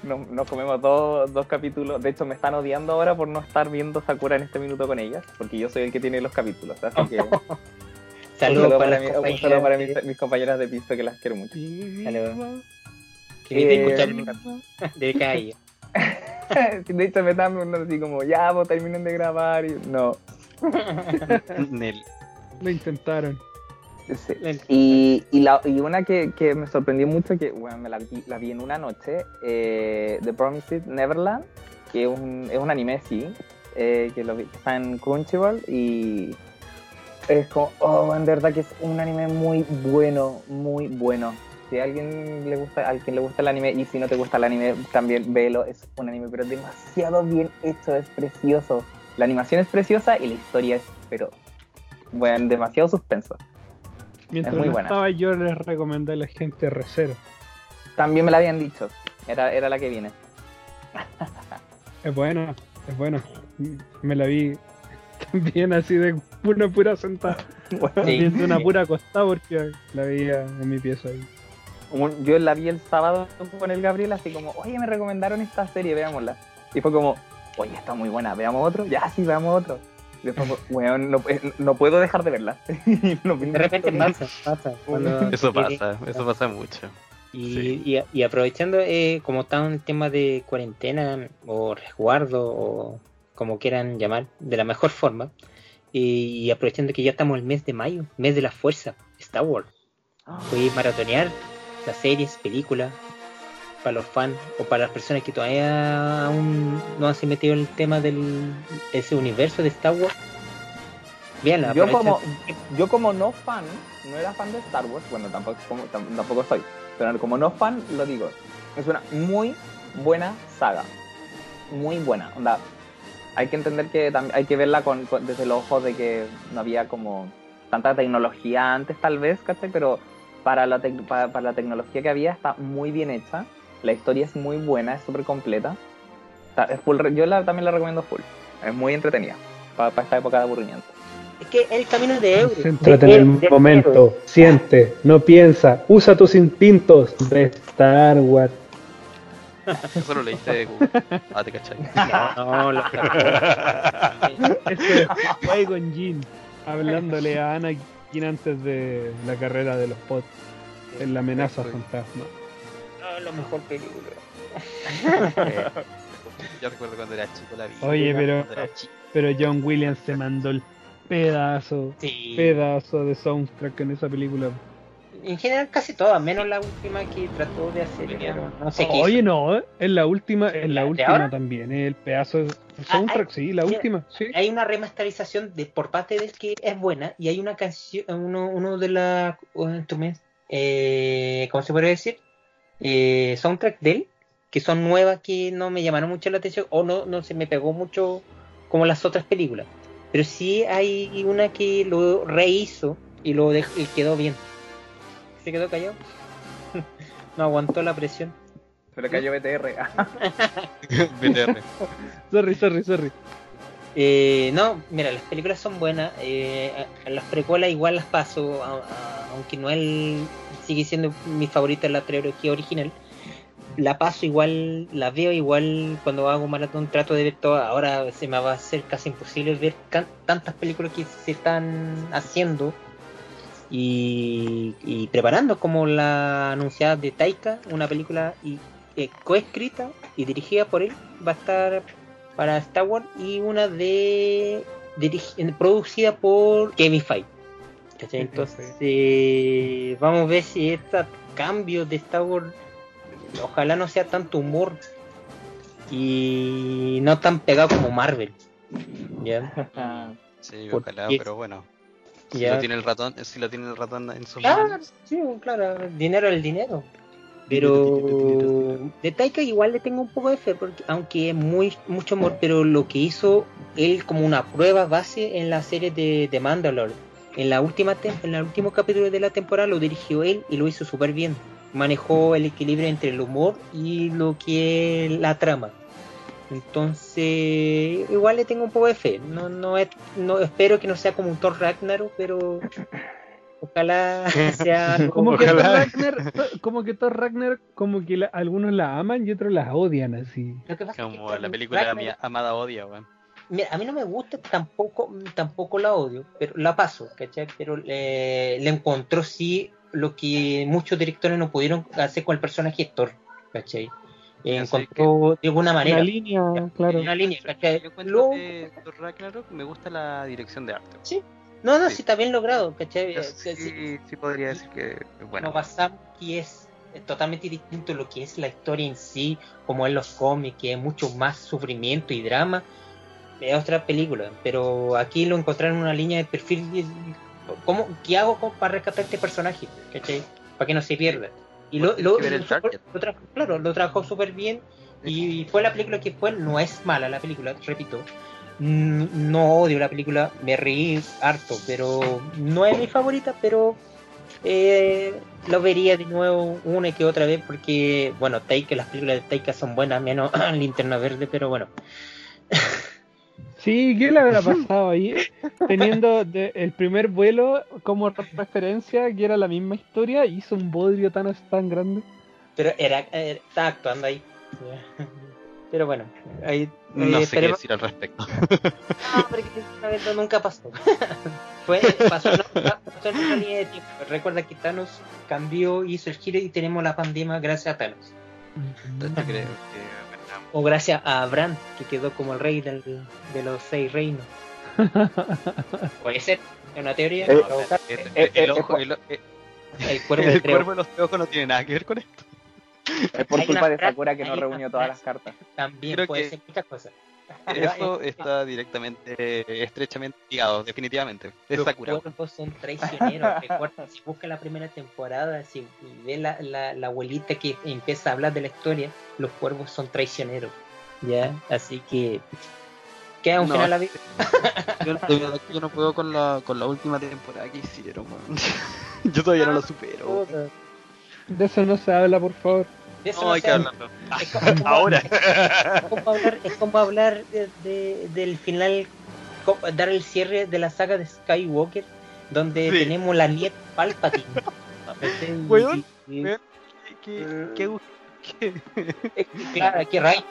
Nos, nos comemos dos, dos capítulos. De hecho, me están odiando ahora por no estar viendo Sakura en este minuto con ellas, porque yo soy el que tiene los capítulos. Así que un Saludos saludo para, mi- un saludo para mis, mis compañeras de piso que las quiero mucho. Saludos. que Eh, de calle. De hecho, me están preguntando así como, ya, vos terminen de grabar. Y, no. Lo intentaron. Sí. Y, y, la, y una que, que me sorprendió mucho, que bueno, me la vi, la vi en una noche, eh, The Promised Neverland, que es un, es un anime, sí, eh, que, lo vi- está en Crunchyroll y es como, oh, en verdad que es un anime muy bueno, muy bueno. Si a alguien le gusta, a quien le gusta el anime y si no te gusta el anime, también velo, es un anime pero demasiado bien hecho, es precioso. La animación es preciosa y la historia es, pero, bueno, demasiado suspenso. Mientras muy buena. estaba yo les recomendé a la gente Recero. También me la habían dicho. Era, era la que viene. Es bueno, es bueno. Me la vi también así de una pura sentada. Sí. De una pura acostada porque la veía en mi pieza ahí. Un- Yo la vi el sábado con el Gabriel, así como, oye, me recomendaron esta serie, veámosla. Y fue como, oye, está muy buena, veamos otro. Ya, sí, veamos otro. Y después, weón, no, no puedo dejar de verla. No De repente pasa, pasa. cuando- Eso pasa, eso pasa mucho. Y, Sí. y- y aprovechando, eh, como está un tema de cuarentena o resguardo o como quieran llamar, de la mejor forma, y, y aprovechando que ya estamos el mes de mayo, mes de la fuerza, Star Wars, voy a maratonear las series, películas, para los fans o para las personas que todavía aún no han se metido en el tema del ese universo de Star Wars. Veanla, Yo como, yo como no fan, no era fan de Star Wars, bueno, tampoco, como- tampoco soy, pero como no fan, lo digo, es una muy buena saga, muy buena, onda, hay que entender que hay que verla con, con- desde los ojos de que no había como tanta tecnología antes tal vez, ¿cachai? Pero para la, para, para la tecnología que había está muy bien hecha, la historia es muy buena, es súper completa, O sea, es full yo la, también la recomiendo full, es muy entretenida, para esta época de aburrimiento. Es que el camino de Euro. Céntrate en el momento, siente, no piensa, usa tus instintos de Star Wars. Eso lo leíste de Google. Ah, te cachai. No, no, lo es con Jin hablándole a Anakin antes de la carrera de los pods en la amenaza fantasma. no, lo mejor película. Yo recuerdo cuando era chico la vi. Oye, pero, pero John Williams se mandó el pedazo, Sí. pedazo de soundtrack en esa película. En general casi todas, menos la última que trató de hacer. pero no sé qué Oye, hizo. no, ¿eh? en la última, en la ¿De última ahora? también, el pedazo de soundtrack, hay- sí, la mira, última, sí. Hay una remasterización de, por parte de él que es buena y hay una canción, uno, uno de las instrumentos, eh, ¿cómo se puede decir? Eh, soundtrack de él, que son nuevas que no me llamaron mucho la atención o no, no se me pegó mucho como las otras películas. Pero sí hay una que lo rehizo y lo dej- y quedó bien. ¿Se quedó callado? no aguantó la presión. Se le cayó BTR. BTR. Sorry, sorry, sorry. Eh, no, mira, las películas son buenas. eh, a- a las precuelas igual las paso, a- a- aunque no él sigue siendo mi favorita en la trilogía original. La paso igual, la veo igual cuando hago maratón, trato de ver todas. Ahora se me va a hacer casi imposible ver tantas películas que se están haciendo y, y preparando, como la anunciada de Taika, una película y, eh, coescrita y dirigida por él. Va a estar para Star Wars y una de producida por Kevin Feige. Entonces eh, vamos a ver si este cambio de Star Wars ojalá no sea tanto humor y no tan pegado como Marvel. ¿ya? Sí, ojalá, pero bueno. Si Ya. lo tiene el ratón, si lo tiene el ratón en sus Claro, manos. sí, claro, el dinero es el dinero. Pero de Taika igual le tengo un poco de fe, porque aunque es muy mucho amor, pero lo que hizo él como una prueba base en la serie de, de Mandalore, en la última tem- en el último capítulo de la temporada lo dirigió él y lo hizo súper bien. Manejó el equilibrio entre el humor y lo que es la trama. Entonces, igual le tengo un poco de fe. No, no, es, no espero que no sea como un Thor Ragnarok, pero ojalá sea Como que, Thor. Ragnar, como que Thor Ragnar, como que la- algunos la aman y otros la odian así. Lo que pasa es Como que la película Amada Odia, weón. Mira, a mí no me gusta, tampoco, tampoco la odio, pero la paso, ¿cachai? Pero eh, le encontró sí lo que muchos directores no pudieron hacer con el personaje de Thor, ¿cachai? Eh, sé encontró de alguna manera Una línea, claro. una línea, ¿cachai? Yo encuentro que Ragnarok me gusta la dirección de arte. Sí. no, no, sí. sí está bien logrado, ¿cachai? Yo Eh, sí, sí, sí podría decir que bueno. basamos que es es totalmente distinto lo que es la historia en sí, como en los cómics, que es mucho más sufrimiento y drama, es otra película, pero aquí lo encontraron en una línea de perfil, ¿cómo, ¿qué hago para rescatar este personaje? ¿cachai? Para que no se pierda. Y lo, lo, lo- target. lo tra- claro, lo trabajó súper bien y fue la película que fue, no es mala la película, repito. No odio la película, me reí harto, pero no es mi favorita, pero eh, lo vería de nuevo una y que otra vez porque, bueno, Taika, las películas de Taika son buenas, menos Linterna Verde, pero bueno. Sí, ¿qué le habrá pasado ahí? Teniendo de- el primer vuelo como referencia, que era la misma historia, hizo un bodrio tan, tan grande. Pero era, era- estaba actuando ahí. Pero bueno, ahí No eh, sé qué decir al respecto. No, porque nunca pasó. Fue, pasó, en otra- pasó en línea de tiempo. Recuerda que Thanos cambió, hizo el giro y tenemos la pandemia gracias a Thanos. Yo creo que O gracias a Bran, que quedó como el rey del- de los seis reinos. Puede ser, es una teoría. Eh, el, eh, el eh, ojo, el, eh, el cuervo el cuervo de los ojos no tiene nada que ver con esto. Es por Hay culpa de frase- Sakura que no reunió todas las cartas. también creo puede que- ser muchas cosas. Eso Eh, está directamente, eh, estrechamente ligado, definitivamente. Es los Sakura. cuervos son traicioneros. Recuerda, si busca la primera temporada, si ve la, la, la abuelita que empieza a hablar de la historia, los cuervos son traicioneros. ¿Ya? Así que. Queda un No, final a vida. Yo, de verdad que yo no puedo con la, con la última temporada que hicieron, weón. Yo todavía no lo supero. weón. De eso no se habla, por favor. De eso No, no hay que habla. hablarlo. Es como- es como- Ahora. Es como hablar, es como hablar de- de- del final, dar el cierre de la saga de Skywalker, donde Sí. tenemos la nieta Palpatine. Y- Weón, y- weón. ¿Qué, qué, qué, claro, que Ryan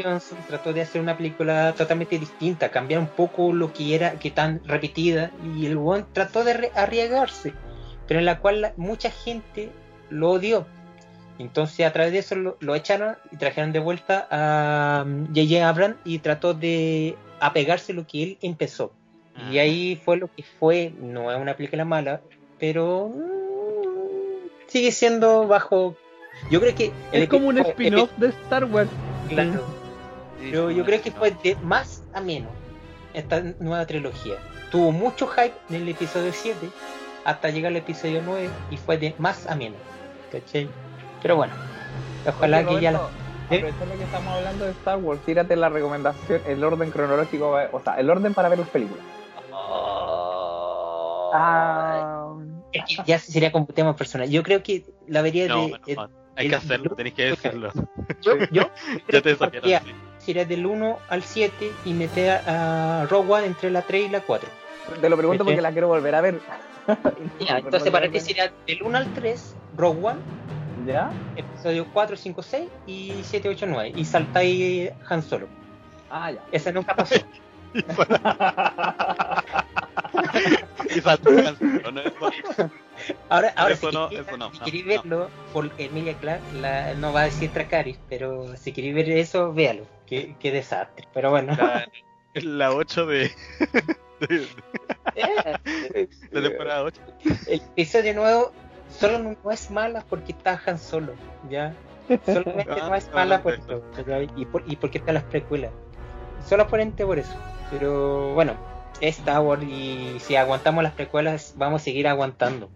Johnson trató de hacer una película totalmente distinta, cambiar un poco lo que era, que tan repetida, y el one trató de arriesgarse, pero en la cual mucha gente lo odió. Entonces a través de eso lo, echaron y trajeron de vuelta a J.J. Um, Abrams y trató de apegarse a lo que él empezó. Y ah. ahí fue lo que fue, no es una película mala, pero mm, sigue siendo bajo yo creo que. Es como un spin-off de Star Wars. Claro. Pero yo creo que fue de más a menos esta nueva trilogía. Tuvo mucho hype en el episodio 7 hasta llegar al episodio 9 y fue de más a menos. ¿Cachai? Pero bueno, ojalá que ya la. ¿Eh? Aprovechando que estamos hablando de Star Wars, tírate la recomendación, el orden cronológico, o sea, el orden para ver las películas. Oh. Ah. Es que ya sería como tema personal. Yo creo que la vería de. Hay que hacerlo, tenéis que decirlo. Yo, yo, yo te Sería del 1 al 7 y meter a Rogue One entre la 3 y la 4. Te lo pregunto porque la quiero volver a ver. ya, entonces para ti sería del 1 al 3, Rogue One. ¿Ya? Episodio 4, 5, 6 y 7, 8, 9. Y saltáis Han Solo. Ah, ya. Esa nunca pasó. y saltáis Han Solo. ¿no? Ahora, ahora si, no, queréis verlo, por Emilia Clark la, no va a decir Tracaris, pero si queréis ver eso, véalo. Qué, qué desastre. Pero bueno. La, la 8 de. de, de temporada 8. El episodio nuevo solo no es mala porque está Han Solo, ¿ya? Solamente ah, no es mala por eso, y, por, y porque están las precuelas. Solo por por eso. Pero bueno, es Star Wars y si aguantamos las precuelas, vamos a seguir aguantando.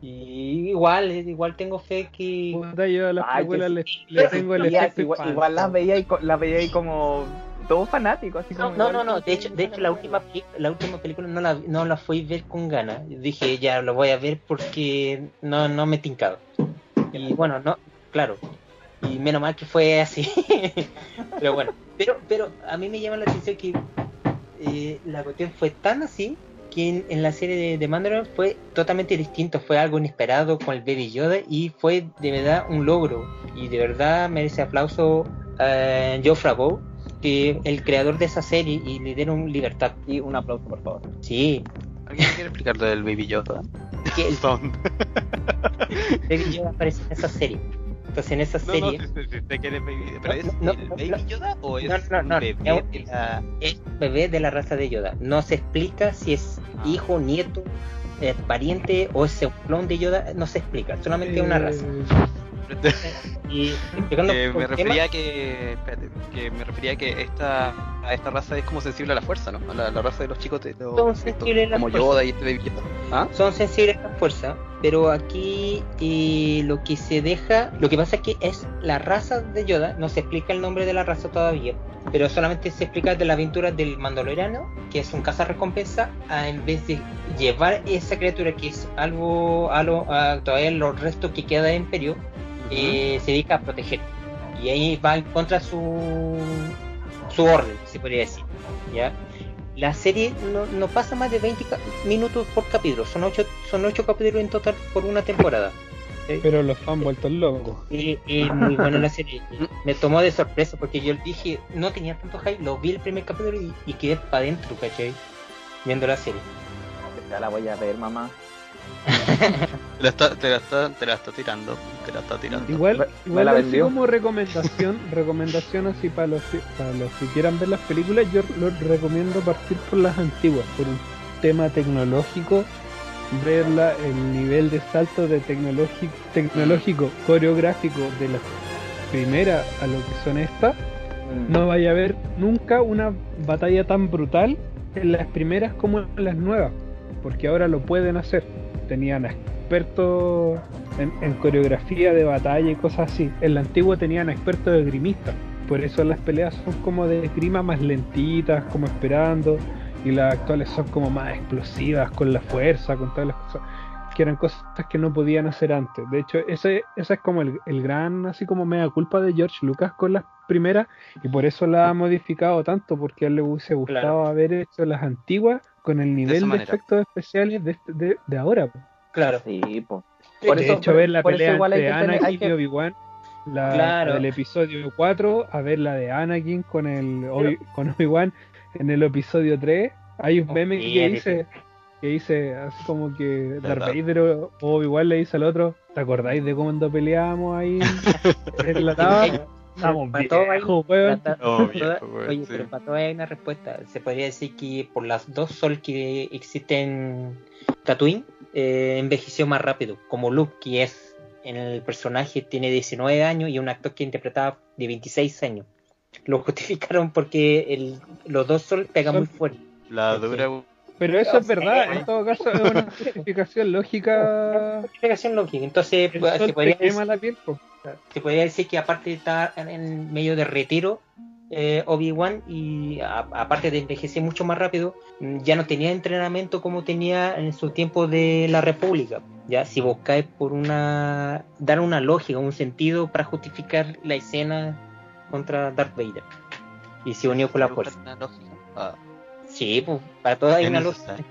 Y igual, igual tengo fe que. yo a las precuelas le, tengo el efecto. Igual, las veía y las veía ahí como todo fanático, así no, No, no, no, de hecho, de hecho la última la última película no la, no la fui a ver con ganas. Dije, ya lo voy a ver porque no, no me tincado. Y bueno, no, claro. Y menos mal que fue así. pero bueno, pero, pero a mí me llama la atención que eh, la cuestión fue tan así que en, la serie de, de Mandalorian fue totalmente distinto, fue algo inesperado con el Baby Yoda y fue de verdad un logro y de verdad merece aplauso a Joe Favreau, que el creador de esa serie y le dieron libertad. Y un aplauso por favor. Sí. ¿Alguien quiere explicar lo del Baby Yoda? Que el, Baby Yoda aparece en esa serie. Entonces en esa serie. No, si, te quieres baby, ¿pero es no, Baby Yoda o es un bebé de la... Es bebé de la raza de Yoda. No se explica si es ah. hijo, nieto, eh, pariente o es un clon de Yoda. No se explica. Solamente una raza. y que me refería que, espérate, que me refería que esta esta raza es como sensible a la fuerza, ¿no? A la, raza de los chicos de los, Son sensibles como Yoda y este baby ¿Ah? Son sensibles a la fuerza, pero aquí eh, lo que se deja, lo que pasa es que es la raza de Yoda, no se explica el nombre de la raza todavía, pero solamente se explica de la aventura del Mandaloriano, que es un caza recompensa, en vez de llevar esa criatura que es algo, algo a, todavía los restos que queda de Imperio eh, se dedica a proteger. Y ahí va en contra su, su orden, se podría decir. ¿ya? La serie no, no pasa más de 20 minutos por capítulo, son 8, son 8 capítulos en total por una temporada. Pero los fans vueltos locos. Y, muy buena la serie. Me tomó de sorpresa porque yo dije, no tenía tanto hype, lo vi el primer capítulo y, y quedé para adentro, ¿cachai? Viendo la serie. Ya la voy a ver, mamá te, la está, te, la está, te la está tirando, te la está tirando. Igual, igual así como recomendación, recomendación así para los, para los que quieran ver las películas, yo los recomiendo partir por las antiguas, por un tema tecnológico, verla, el nivel de salto de tecnológico, tecnológico coreográfico de las primeras a lo que son estas, mm. no vaya a haber nunca una batalla tan brutal en las primeras como en las nuevas, porque ahora lo pueden hacer tenían expertos en, coreografía de batalla y cosas así. En la antigua tenían expertos de grimistas. Por eso las peleas son como de esgrima más lentitas, como esperando. Y las actuales son como más explosivas, con la fuerza, con todas las cosas. Que eran cosas que no podían hacer antes. De hecho, ese, ese es como el, gran, así como mega culpa de George Lucas con las primeras. Y por eso la ha modificado tanto, porque a él le hubiese gustado haber hecho las antiguas con el nivel de, efectos especiales de, de, de ahora. Claro. Sí, Por de eso, hecho, ver la pelea entre Anakin y Obi-Wan la Claro. del episodio 4 a ver la de Anakin con el Obi- con Obi-Wan en el episodio 3. Hay un meme que dice que dice así como que Darth. Vader o o Obi-Wan le dice al otro, ¿te acordáis de cuando peleábamos ahí en la tabla? Estamos Para todo hay- Oh, Oye, sí. pero para todo hay una respuesta. Se podría decir que por las dos sol que existen Tatooine, eh, envejeció más rápido. Como Luke, que es en el personaje tiene 19 años y un actor que interpretaba de 26 años. Lo justificaron porque el, los dos sol pegan muy fuerte. La dura. Pero eso es verdad, en todo caso es una justificación lógica. Explicación lógica. Entonces, El pues, sol se podría te quema decir- la piel, po. Se podría decir que aparte de estar en- medio de retiro eh, Obi-Wan y a- aparte de envejecer mucho más rápido mm, ya no tenía entrenamiento como tenía en su tiempo de la República ya si buscáis por una dar una lógica un sentido para justificar la escena contra Darth Vader y se unió con la fuerza Una lógica. Ah. sí pues para todos hay una lógica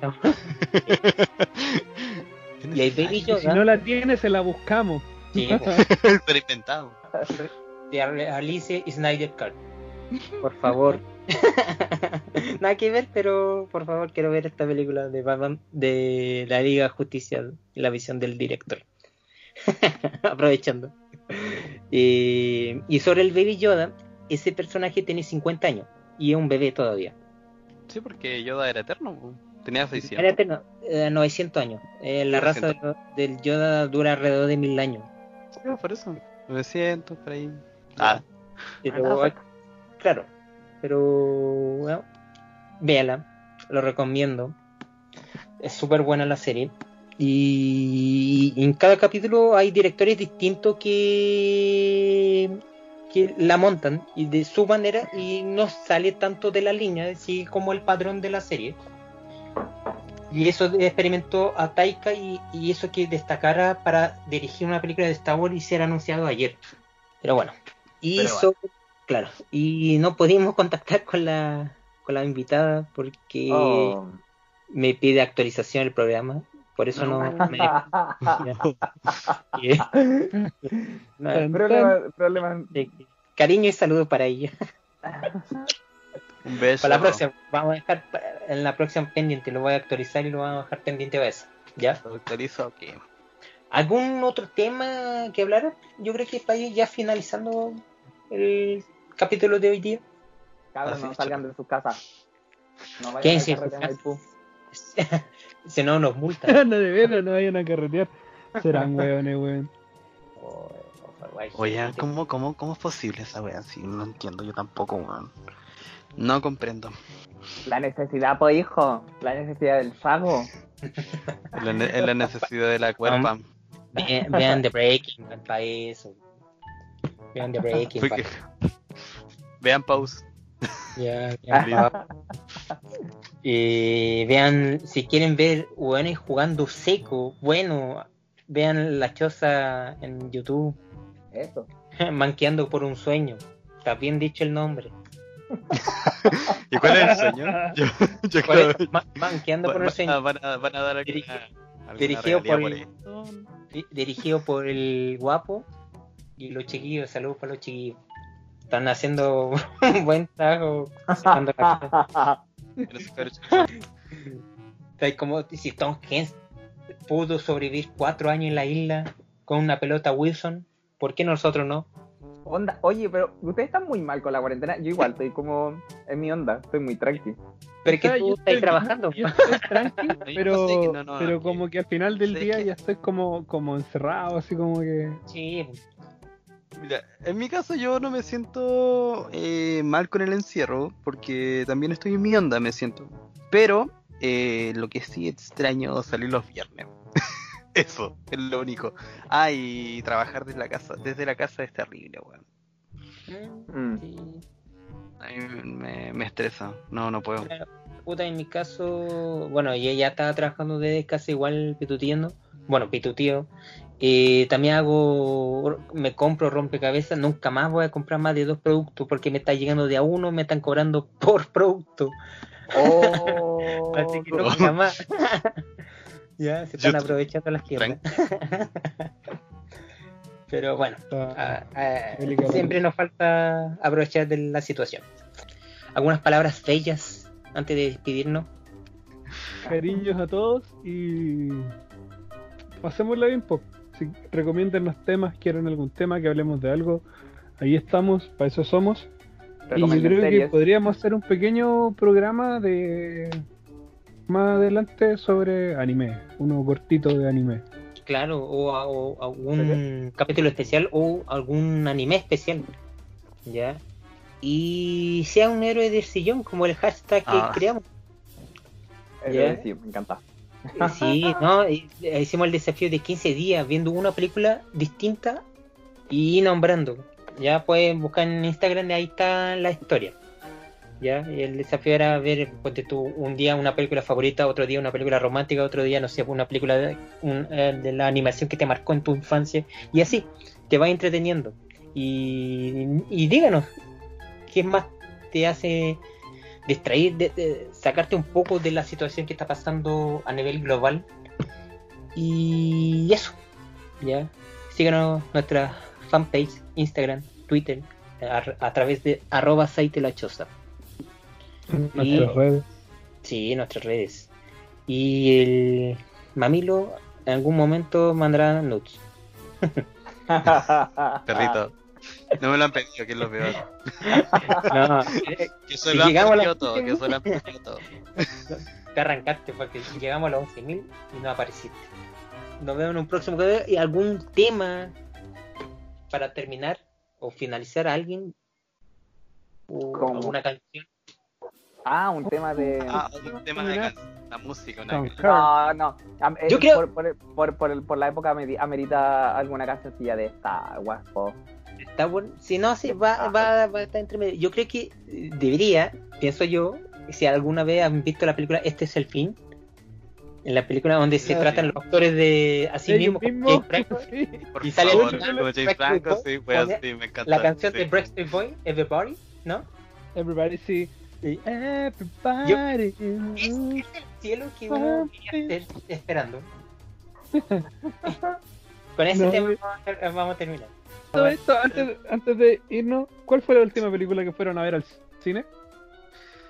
y Baby si no la tiene, se la buscamos. Sí, Pero inventado. de Alice Snyder Cut. Por favor. Nada que ver, pero por favor quiero ver esta película de Batman de la Liga de Justicia, la visión del director. Aprovechando. Eh, y sobre el Baby Yoda, ese personaje tiene 50 años y es un bebé todavía. Sí, porque Yoda era eterno. Tenía 600. Era eterno, eh, 900 años. Eh, la raza de- del Yoda dura alrededor de mil años. Por eso. 900, por ahí. Ah, Pero, Ah, claro, pero bueno, véala, lo recomiendo. Es súper buena la serie. Y en cada capítulo hay directores distintos que, que la montan y de su manera y no sale tanto de la línea, así como el padrón de la serie. Y eso experimentó a Taika y, y eso que destacara para dirigir una película de Star Wars y ser anunciado ayer. Pero bueno. Y Pero sobre- claro, y no pudimos contactar con la con la invitada porque Oh. me pide actualización el programa. Por eso no, me No, problema, cariño y saludo para ella. Un beso. Para la próxima, vamos a dejar en la próxima pendiente, lo voy a actualizar y lo vamos a dejar pendiente para eso. ¿Ya? ¿Lo actualizo? Ok. ¿Algún otro tema que hablar? Yo creo que para ir ya finalizando el capítulo de hoy día. Cabros, no salgan de sus casas. No vayan Quédense a si no, nos multan. no, de veras, no vayan a carretear. Serán hueones, weón. Oye, ¿cómo, cómo, ¿cómo es posible esa wea? Sí, no entiendo, yo tampoco, weón. No comprendo. La necesidad, pues hijo. La necesidad del sago. Es la, ne- es la necesidad de la cuerpa. Ve- Vean The Breaking Bad para eso. Vean The Breaking. Porque- Vean pause. Ya, ya. Y vean, si quieren ver hueones jugando seco, bueno, vean la choza en YouTube, Eso. manqueando por un sueño. Está bien dicho el nombre. ¿Y cuál es el sueño? Yo, yo creo- Ma- manqueando por van, sueño. van a, van a dar alguna, Dirigi- alguna dirigido por por el-. Di- Dirigido por el guapo y los chiquillos. Saludos para los chiquillos. Están haciendo un buen trabajo. como si Tom Hanks pudo sobrevivir cuatro años en la isla con una pelota Wilson, ¿por qué nosotros no? Onda, oye, pero ustedes están muy mal con la cuarentena. Yo igual estoy como en mi onda, estoy muy tranqui. Pero es que tú yo estás estoy- trabajando. Yo estoy tranqui, pero, no sé que no, no, pero no, como que- al final del día que- ya estoy como, como encerrado, así como que. Sí, Mira, en mi caso yo no me siento eh, mal con el encierro, porque también estoy en mi onda, me siento. Pero eh, lo que sí extraño salir los viernes. Eso, es lo único. Ah, y trabajar desde la casa, desde la casa es terrible, weón. Mm. A mí me, me estresa, no, no puedo. Puta, en mi caso, bueno, y ella estaba trabajando desde casa igual pituteando. Bueno, pitutío. Eh, también hago, me compro rompecabezas, nunca más voy a comprar más de dos productos porque me está llegando de a uno, me están cobrando por producto. Oh, Así que nunca más. ya, se están Yo- aprovechando las tiendas. Pero bueno, ah, ah, delicado. siempre nos falta aprovechar de la situación. ¿Algunas palabras bellas antes de despedirnos? Cariños a todos y pasémosla bien, po. Si recomiendan temas, quieren algún tema, que hablemos de algo, ahí estamos, para eso somos. Y yo Recomienden creo que podríamos hacer un pequeño programa de más adelante sobre anime, uno cortito de anime. Claro, o, o algún capítulo especial o algún anime especial. ¿Ya? Y sea un héroe del sillón, como el hashtag que Ah. creamos. Ya. Sí, me encanta. Eh, Sí, ¿no? Eh, Hicimos el desafío de 15 días viendo una película distinta y nombrando. Ya pueden buscar en Instagram ahí está la historia. ¿Ya? Y el desafío era ver, ponte tú, un día una película favorita, otro día una película romántica, otro día, no sé, una película de, un- eh, de la animación que te marcó en tu infancia. Y así, te va entreteniendo. Y, y díganos, ¿qué más te hace distraer, sacarte un poco de la situación que está pasando a nivel global? Y eso, ¿ya? Síganos nuestra fanpage, Instagram, Twitter, a, a través de arroba Saite la Choza. Nuestras redes. Sí, nuestras redes. Y el mamilo en algún momento mandará nudes. Perrito. No me lo han pedido, que es lo peor. No, eh, Que se lo han Llegamos a la- pedido todo, que se lo han pedido todo. te arrancaste porque llegamos a los 11.000 y no apareciste. Nos vemos en un próximo video y algún tema para terminar o finalizar a alguien o ¿Cómo? alguna canción. Ah, un tema de. Ah, un tema de can- la música, una. No, no. Eh, Yo creo- Por, por, por, por, la época ameri- amerita alguna cancioncilla de Star Wars. po. Está bueno. Si no, sí, va, va, va a estar entre medio. Yo creo que eh, debería, pienso yo, si alguna vez han visto la película Este es el fin, en la película donde se Ah, tratan los actores de así mismo, James Franco, sí. Por Y sale favor, el- como James Backstreet Franco, sí, pues pone así, me encanta. la canción sí. de Backstreet Boy, Everybody, ¿no? Everybody. Sí. Everybody. Es, es el cielo que uno esperando. Con ese No, tema me- vamos a, vamos a terminar. Todo esto, antes, antes de irnos, ¿cuál fue la última película que fueron a ver al cine?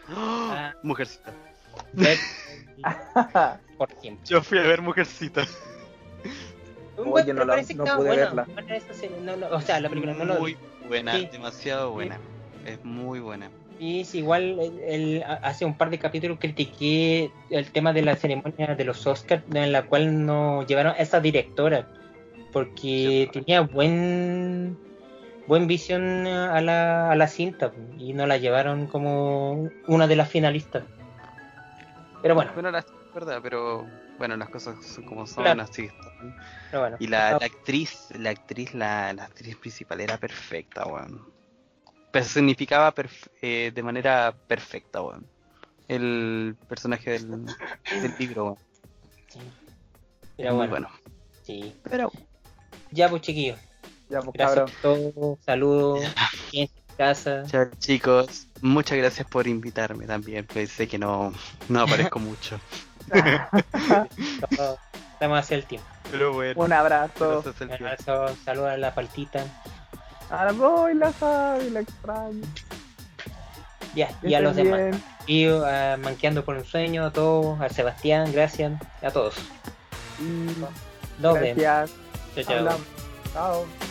¡Ah! Mujercita. Ver- Por siempre. Yo fui a ver Mujercita. Oye, Bueno, no la- parece que no estaba pude buena. verla. Serie, no, no, o sea, la película no lo Muy buena, Sí. demasiado buena. Es muy buena. Y es igual, el- hace un par de capítulos critiqué el tema de la ceremonia de los Oscars, en la cual no llevaron a esa directora, porque tenía buen buen visión a la, a la cinta y no la llevaron como una de las finalistas. Pero bueno, Bueno, la verdad, pero bueno, las cosas son como son, Claro. así están. pero bueno. Y la, la actriz, la actriz, la, la actriz principal era perfecta, weón. Personificaba perf- eh, de manera perfecta, weón. El personaje del, del libro, weón. Sí. Pero bueno, bueno. sí. Pero Ya pues chiquillos, Ya, pues, gracias cabrón. por todo, saludos, en casa. Chao, chicos, muchas gracias por invitarme también. Pensé que no, no aparezco mucho. Estamos hacia el tiempo. Pero bueno, Un abrazo. Un abrazo, saludos a la paltita. Ahora voy, la sabe, la extraño. Ya, Que y a estés los demás. Y a Manqueando por un sueño, a todos, a Sebastián, gracias, a todos. Y Nos vemos. gracias. Chao, chao. Hablamos. Chao.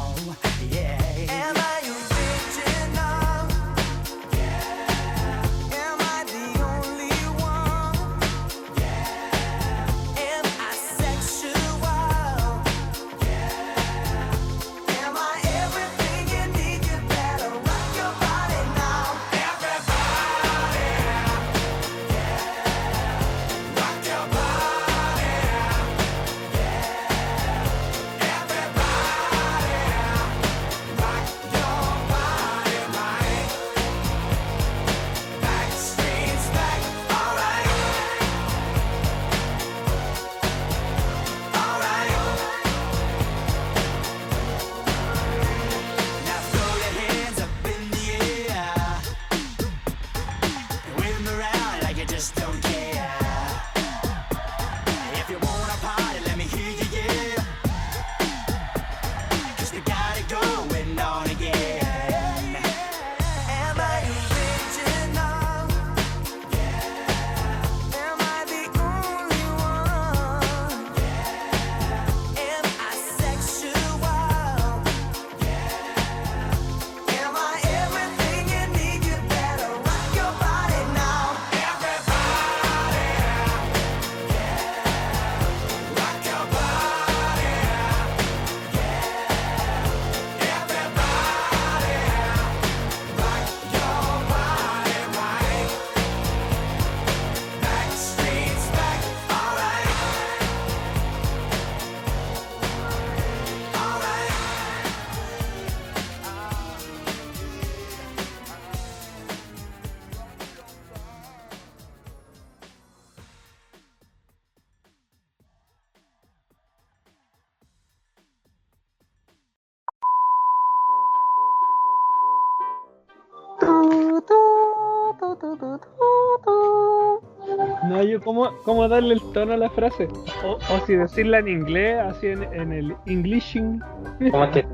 ¿Cómo, ¿cómo darle el tono a la frase? O, o si decirla en inglés, así en, en el Englishing. ¿Cómo es que?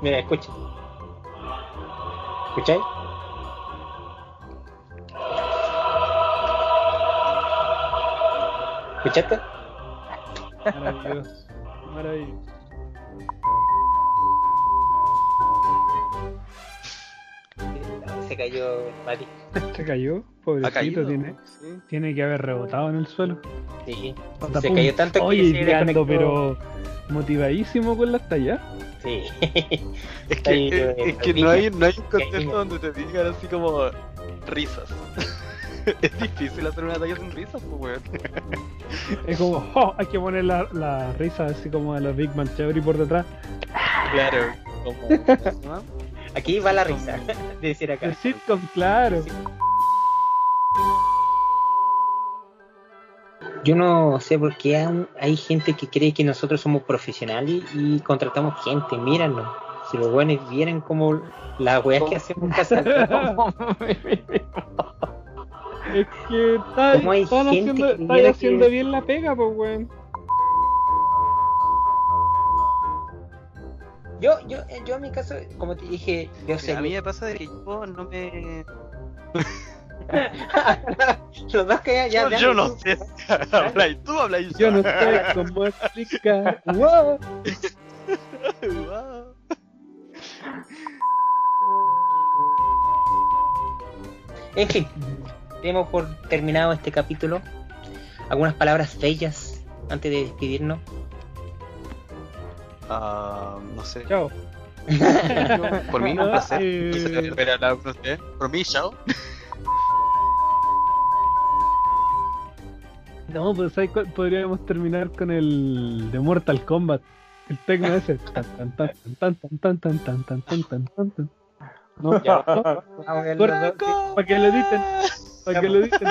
Mira, escucha. ¿Escucháis? ¿Escuchaste? Maravilloso. Maravilloso. Se cayó Mati. Se cayó, pobrecito, caído. tiene, Sí. tiene que haber rebotado en el suelo. Sí. Se cayó tanto que Oye, se y ando, pero motivadísimo con las tallas. Sí. Es Está ahí, que, eh, es que no hay, no hay un contexto donde te digan así como risas. es difícil hacer una talla sin risas, pues weón. Es como, oh, hay que poner la, la risa así como a los Big Man Theory por detrás. Claro, como. Aquí va la risa. De decir acá. El sitcom, claro. Yo no sé por qué aún hay gente que cree que nosotros somos profesionales y contratamos gente. Míranos. Si los buenos vieran como las weas que hacemos en casa. Es que está, ¿Cómo hay están gente haciendo, que viera haciendo que- bien la pega, pues, weón. Yo, yo, eh, yo en mi caso, como te dije, yo sé. A mí me pasa de que yo no me. los dos que ya. ya yo, yo no sé. habláis tú, habláis Yo no sé cómo explicar. Wow. Wow. En fin, demos por terminado este capítulo. Algunas palabras bellas antes de despedirnos. Ah, no sé. Chao. Por mí, un placer. Eh, No sé, ver hablar con usted. Por mí, chao. No, pues ¿sabes cuál? podríamos terminar con el de Mortal Kombat. El tecno ese. Tan, tan, tan, tan, tan, tan, tan, tan, tan, tan, tan, tan, tan. No, Ya. para que lo editen, para que lo editen.